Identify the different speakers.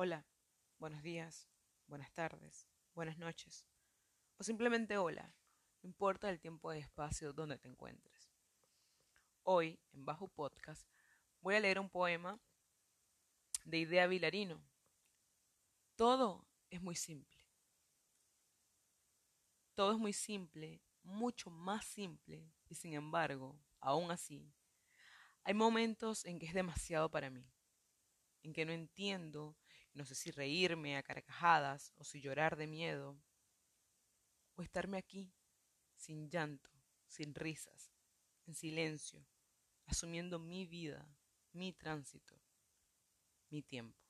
Speaker 1: Hola, buenos días, buenas tardes, buenas noches, o simplemente hola, no importa el tiempo y espacio donde te encuentres. Hoy, en Bajo Podcast, voy a leer un poema de Idea Vilarino. Todo es muy simple. Todo es muy simple, mucho más simple, y sin embargo, aún así, hay momentos en que es demasiado para mí, en que no entiendo no sé si reírme a carcajadas o si llorar de miedo, o estarme aquí, sin llanto, sin risas, en silencio, asumiendo mi vida, mi tránsito, mi tiempo.